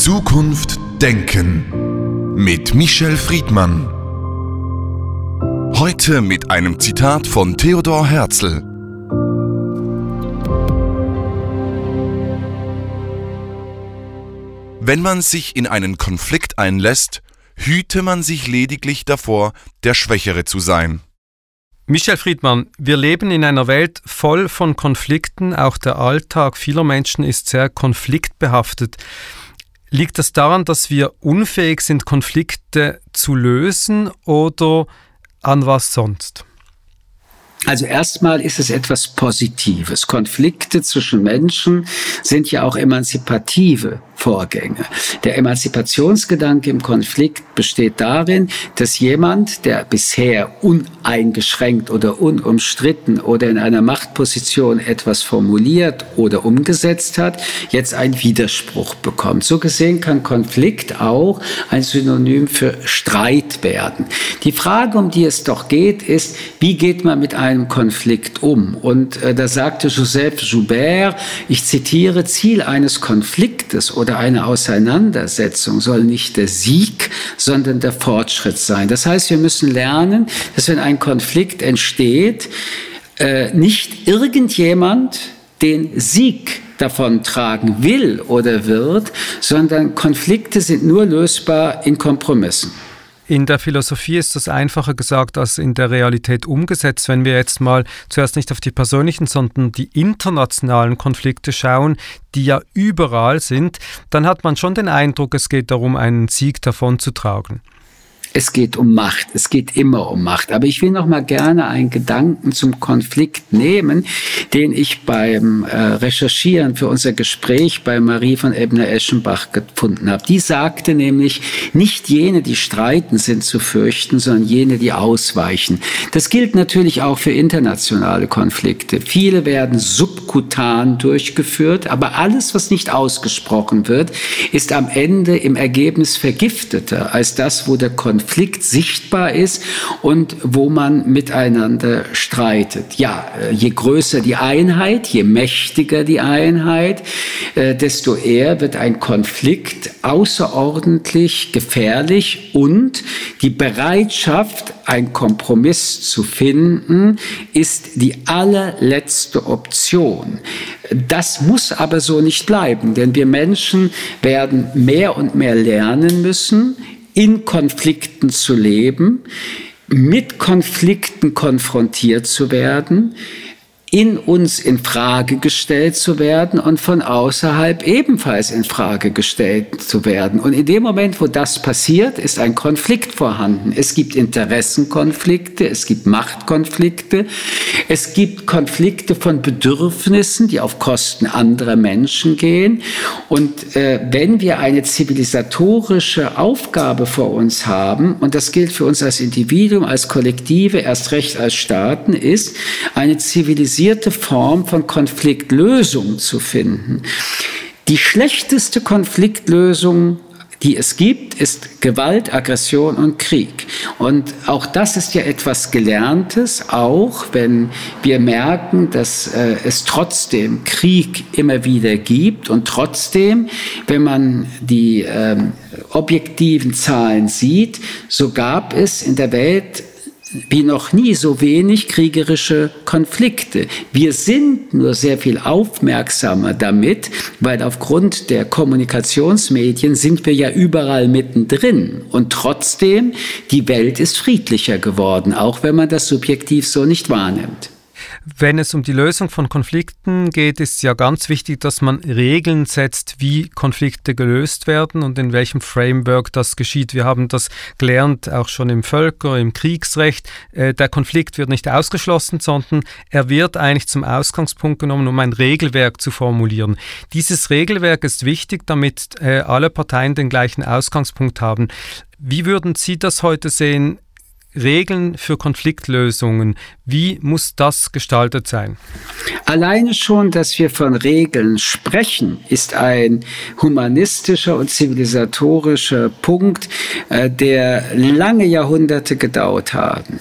Zukunft Denken mit Michel Friedmann. Heute mit einem Zitat von Theodor Herzl. Wenn man sich in einen Konflikt einlässt, hüte man sich lediglich davor, der Schwächere zu sein. Michel Friedmann, wir leben in einer Welt voll von Konflikten. Auch der Alltag vieler Menschen ist sehr konfliktbehaftet. Liegt das daran, dass wir unfähig sind, Konflikte zu lösen oder an was sonst? Also erstmal ist es etwas Positives. Konflikte zwischen Menschen sind ja auch emanzipative Vorgänge. Der Emanzipationsgedanke im Konflikt besteht darin, dass jemand, der bisher uneingeschränkt oder unumstritten oder in einer Machtposition etwas formuliert oder umgesetzt hat, jetzt einen Widerspruch bekommt. So gesehen kann Konflikt auch ein Synonym für Streit werden. Die Frage, um die es doch geht, ist, wie geht man mit einem Konflikt um? Und äh, da sagte Joseph Joubert, ich zitiere, Ziel eines Konfliktes oder oder eine Auseinandersetzung soll nicht der Sieg, sondern der Fortschritt sein. Das heißt, wir müssen lernen, dass wenn ein Konflikt entsteht, äh, nicht irgendjemand den Sieg davon tragen will oder wird, sondern Konflikte sind nur lösbar in Kompromissen. In der Philosophie ist das einfacher gesagt als in der Realität umgesetzt. Wenn wir jetzt mal zuerst nicht auf die persönlichen, sondern die internationalen Konflikte schauen, die ja überall sind, dann hat man schon den Eindruck, es geht darum, einen Sieg davon zu tragen. Es geht um Macht. Es geht immer um Macht. Aber ich will noch mal gerne einen Gedanken zum Konflikt nehmen, den ich beim äh, Recherchieren für unser Gespräch bei Marie von Ebner-Eschenbach gefunden habe. Die sagte nämlich, nicht jene, die streiten, sind zu fürchten, sondern jene, die ausweichen. Das gilt natürlich auch für internationale Konflikte. Viele werden subkutan durchgeführt, aber alles, was nicht ausgesprochen wird, ist am Ende im Ergebnis vergifteter als das, wo der Konflikt Konflikt sichtbar ist und wo man miteinander streitet. Ja, äh, je größer die Einheit, je mächtiger die Einheit, äh, desto eher wird ein Konflikt außerordentlich gefährlich und die Bereitschaft, einen Kompromiss zu finden, ist die allerletzte Option. Das muss aber so nicht bleiben, denn wir Menschen werden mehr und mehr lernen müssen, in Konflikten zu leben, mit Konflikten konfrontiert zu werden, in uns in Frage gestellt zu werden und von außerhalb ebenfalls in Frage gestellt zu werden. Und in dem Moment, wo das passiert, ist ein Konflikt vorhanden. Es gibt Interessenkonflikte, es gibt Machtkonflikte, es gibt Konflikte von Bedürfnissen, die auf Kosten anderer Menschen gehen. Und äh, wenn wir eine zivilisatorische Aufgabe vor uns haben, und das gilt für uns als Individuum, als Kollektive, erst recht als Staaten, ist eine Zivilisation zivilisierte Form von Konfliktlösung zu finden. Die schlechteste Konfliktlösung die es gibt, ist Gewalt, Aggression und Krieg. Und auch das ist ja etwas Gelerntes, auch wenn wir merken, dass äh, es trotzdem Krieg immer wieder gibt und trotzdem, wenn man die ähm, objektiven Zahlen sieht, so gab es in der Welt wie noch nie so wenig kriegerische Konflikte. Wir sind nur sehr viel aufmerksamer damit, weil aufgrund der Kommunikationsmedien sind wir ja überall mittendrin. Und trotzdem, die Welt ist friedlicher geworden, auch wenn man das subjektiv so nicht wahrnimmt. Wenn es um die Lösung von Konflikten geht, ist ja ganz wichtig, dass man Regeln setzt, wie Konflikte gelöst werden und in welchem Framework das geschieht. Wir haben das gelernt, auch schon im Völker-, im Kriegsrecht. Äh, der Konflikt wird nicht ausgeschlossen, sondern er wird eigentlich zum Ausgangspunkt genommen, um ein Regelwerk zu formulieren. Dieses Regelwerk ist wichtig, damit äh, alle Parteien den gleichen Ausgangspunkt haben. Wie würden Sie das heute sehen? Regeln für Konfliktlösungen. Wie muss das gestaltet sein? Alleine schon, dass wir von Regeln sprechen, ist ein humanistischer und zivilisatorischer Punkt, äh, der lange Jahrhunderte gedauert haben.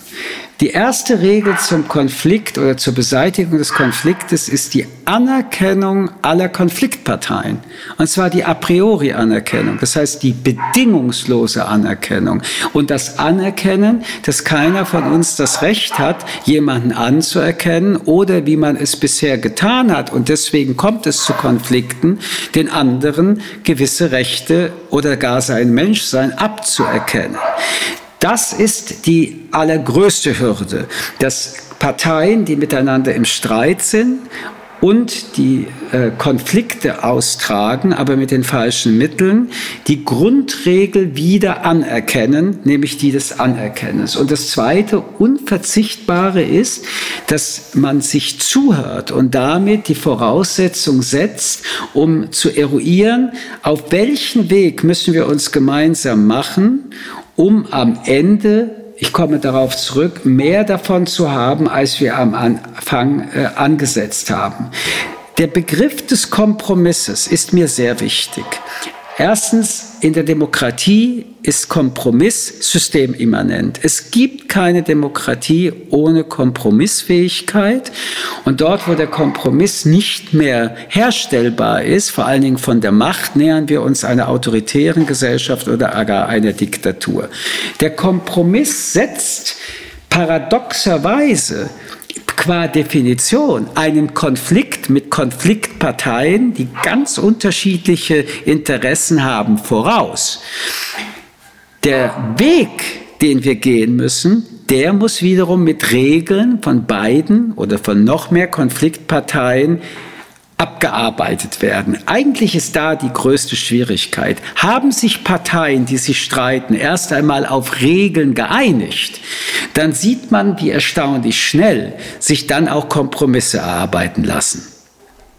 Die erste Regel zum Konflikt oder zur Beseitigung des Konfliktes ist die Anerkennung aller Konfliktparteien. Und zwar die a priori Anerkennung, das heißt die bedingungslose Anerkennung. Und das Anerkennen, dass keiner von uns das Recht hat, jemanden anzuerkennen oder wie man es bisher getan hat. Und deswegen kommt es zu Konflikten, den anderen gewisse Rechte oder gar sein Menschsein abzuerkennen. Das ist die allergrößte Hürde, dass Parteien, die miteinander im Streit sind und die äh, Konflikte austragen, aber mit den falschen Mitteln, die Grundregel wieder anerkennen, nämlich die des Anerkennens. Und das zweite Unverzichtbare ist, dass man sich zuhört und damit die Voraussetzung setzt, um zu eruieren, auf welchen Weg müssen wir uns gemeinsam machen, um am Ende, ich komme darauf zurück, mehr davon zu haben, als wir am Anfang äh, angesetzt haben. Der Begriff des Kompromisses ist mir sehr wichtig. Erstens, in der Demokratie ist Kompromiss systemimmanent. Es gibt keine Demokratie ohne Kompromissfähigkeit. Und dort, wo der Kompromiss nicht mehr herstellbar ist, vor allen Dingen von der Macht, nähern wir uns einer autoritären Gesellschaft oder gar einer Diktatur. Der Kompromiss setzt paradoxerweise qua Definition einen Konflikt mit Konfliktparteien, die ganz unterschiedliche Interessen haben, voraus. Der Weg, den wir gehen müssen, der muss wiederum mit Regeln von beiden oder von noch mehr Konfliktparteien abgearbeitet werden. Eigentlich ist da die größte Schwierigkeit. Haben sich Parteien, die sich streiten, erst einmal auf Regeln geeinigt, dann sieht man, wie erstaunlich schnell sich dann auch Kompromisse erarbeiten lassen.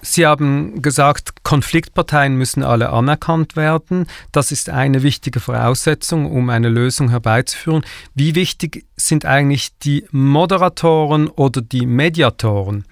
Sie haben gesagt, Konfliktparteien müssen alle anerkannt werden. Das ist eine wichtige Voraussetzung, um eine Lösung herbeizuführen. Wie wichtig sind eigentlich die Moderatoren oder die Mediatoren?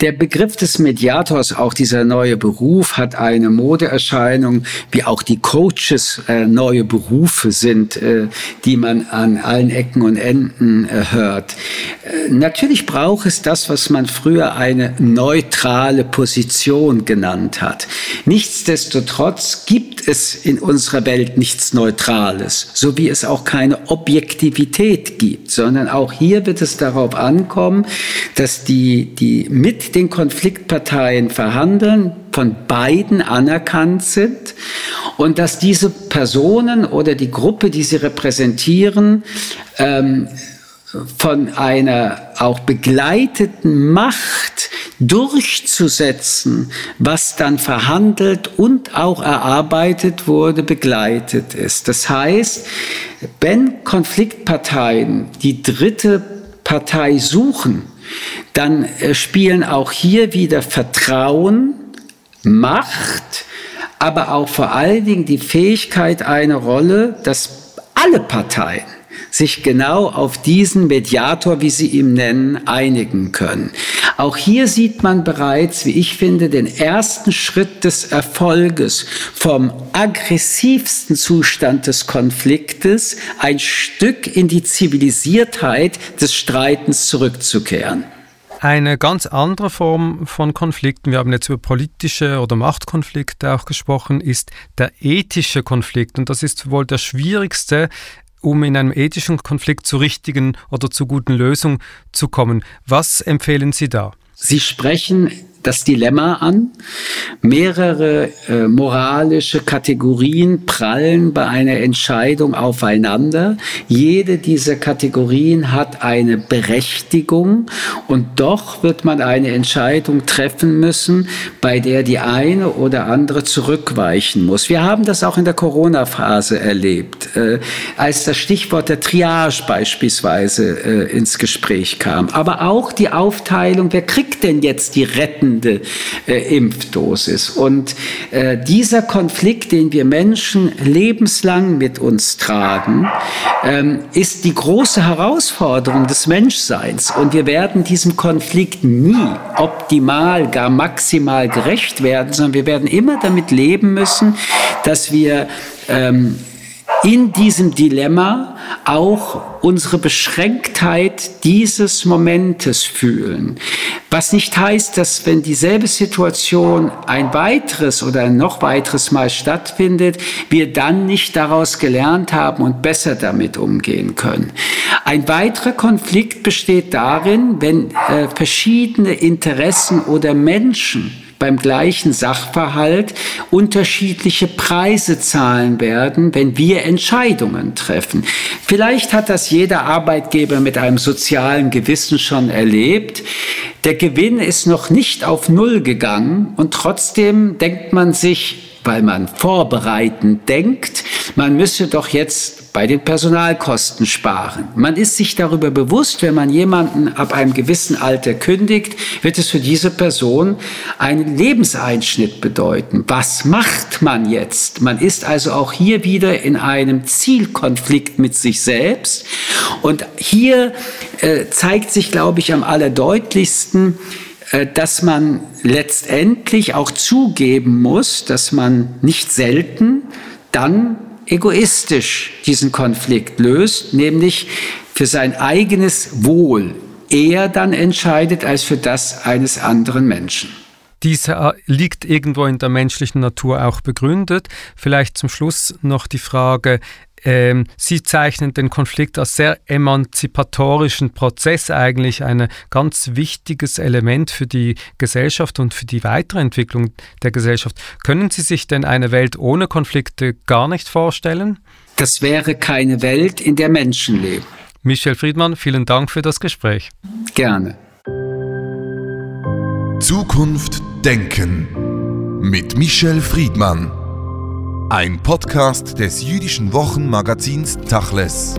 Der Begriff des Mediators, auch dieser neue Beruf, hat eine Modeerscheinung, wie auch die Coaches äh, neue Berufe sind, äh, die man an allen Ecken und Enden äh, hört. Äh, natürlich braucht es das, was man früher eine neutrale Position genannt hat. Nichtsdestotrotz gibt es in unserer Welt nichts Neutrales, so wie es auch keine Objektivität gibt, sondern auch hier wird es darauf ankommen, dass die, die mit den Konfliktparteien verhandeln, von beiden anerkannt sind und dass diese Personen oder die Gruppe, die sie repräsentieren, ähm, von einer auch begleiteten Macht durchzusetzen, was dann verhandelt und auch erarbeitet wurde, begleitet ist. Das heißt, wenn Konfliktparteien die dritte Partei suchen, dann äh, spielen auch hier wieder Vertrauen, Macht, aber auch vor allen Dingen die Fähigkeit eine Rolle, dass alle Parteien sich genau auf diesen Mediator, wie Sie ihn nennen, einigen können. Auch hier sieht man bereits, wie ich finde, den ersten Schritt des Erfolges vom aggressivsten Zustand des Konfliktes ein Stück in die Zivilisiertheit des Streitens zurückzukehren. Eine ganz andere Form von Konflikten, wir haben jetzt über politische oder Machtkonflikte auch gesprochen, ist der ethische Konflikt. Und das ist wohl der schwierigste, um in einem ethischen Konflikt zu richtigen oder zu guten Lösungen zu kommen. Was empfehlen Sie da? Sie sprechen das Dilemma an. Mehrere äh, moralische Kategorien prallen bei einer Entscheidung aufeinander. Jede dieser Kategorien hat eine Berechtigung und doch wird man eine Entscheidung treffen müssen, bei der die eine oder andere zurückweichen muss. Wir haben das auch in der Corona-Phase erlebt, äh, als das Stichwort der Triage beispielsweise äh, ins Gespräch kam. Aber auch die Aufteilung, wer kriegt denn jetzt die rettende fehlende Impfdosis. Und äh, dieser Konflikt, den wir Menschen lebenslang mit uns tragen, ähm, ist die große Herausforderung des Menschseins. Und wir werden diesem Konflikt nie optimal, gar maximal gerecht werden, sondern wir werden immer damit leben müssen, dass wir ähm, in diesem Dilemma auch unsere Beschränktheit dieses Momentes fühlen. Was nicht heißt, dass wenn dieselbe Situation ein weiteres oder ein noch weiteres Mal stattfindet, wir dann nicht daraus gelernt haben und besser damit umgehen können. Ein weiterer Konflikt besteht darin, wenn äh, verschiedene Interessen oder Menschen beim gleichen Sachverhalt unterschiedliche Preise zahlen werden, wenn wir Entscheidungen treffen. Vielleicht hat das jeder Arbeitgeber mit einem sozialen Gewissen schon erlebt. Der Gewinn ist noch nicht auf Null gegangen und trotzdem denkt man sich, weil man vorbereitend denkt, man müsse doch jetzt bei den Personalkosten sparen. Man ist sich darüber bewusst, wenn man jemanden ab einem gewissen Alter kündigt, wird es für diese Person einen Lebenseinschnitt bedeuten. Was macht man jetzt? Man ist also auch hier wieder in einem Zielkonflikt mit sich selbst. Und hier äh, zeigt sich, glaube ich, am allerdeutlichsten, äh, dass man letztendlich auch zugeben muss, dass man nicht selten dann egoistisch diesen Konflikt löst, nämlich für sein eigenes Wohl eher dann entscheidet als für das eines anderen Menschen. Dies äh, liegt irgendwo in der menschlichen Natur auch begründet. Vielleicht zum Schluss noch die Frage, ähm, Sie zeichnen den Konflikt als sehr emanzipatorischen Prozess eigentlich, ein ganz wichtiges Element für die Gesellschaft und für die Weiterentwicklung der Gesellschaft. Können Sie sich denn eine Welt ohne Konflikte gar nicht vorstellen? Das wäre keine Welt, in der Menschen leben. Michel Friedmann, vielen Dank für das Gespräch. Gerne. Zukunft Denken mit Michel Friedmann. Ein Podcast des jüdischen Wochenmagazins Tachles.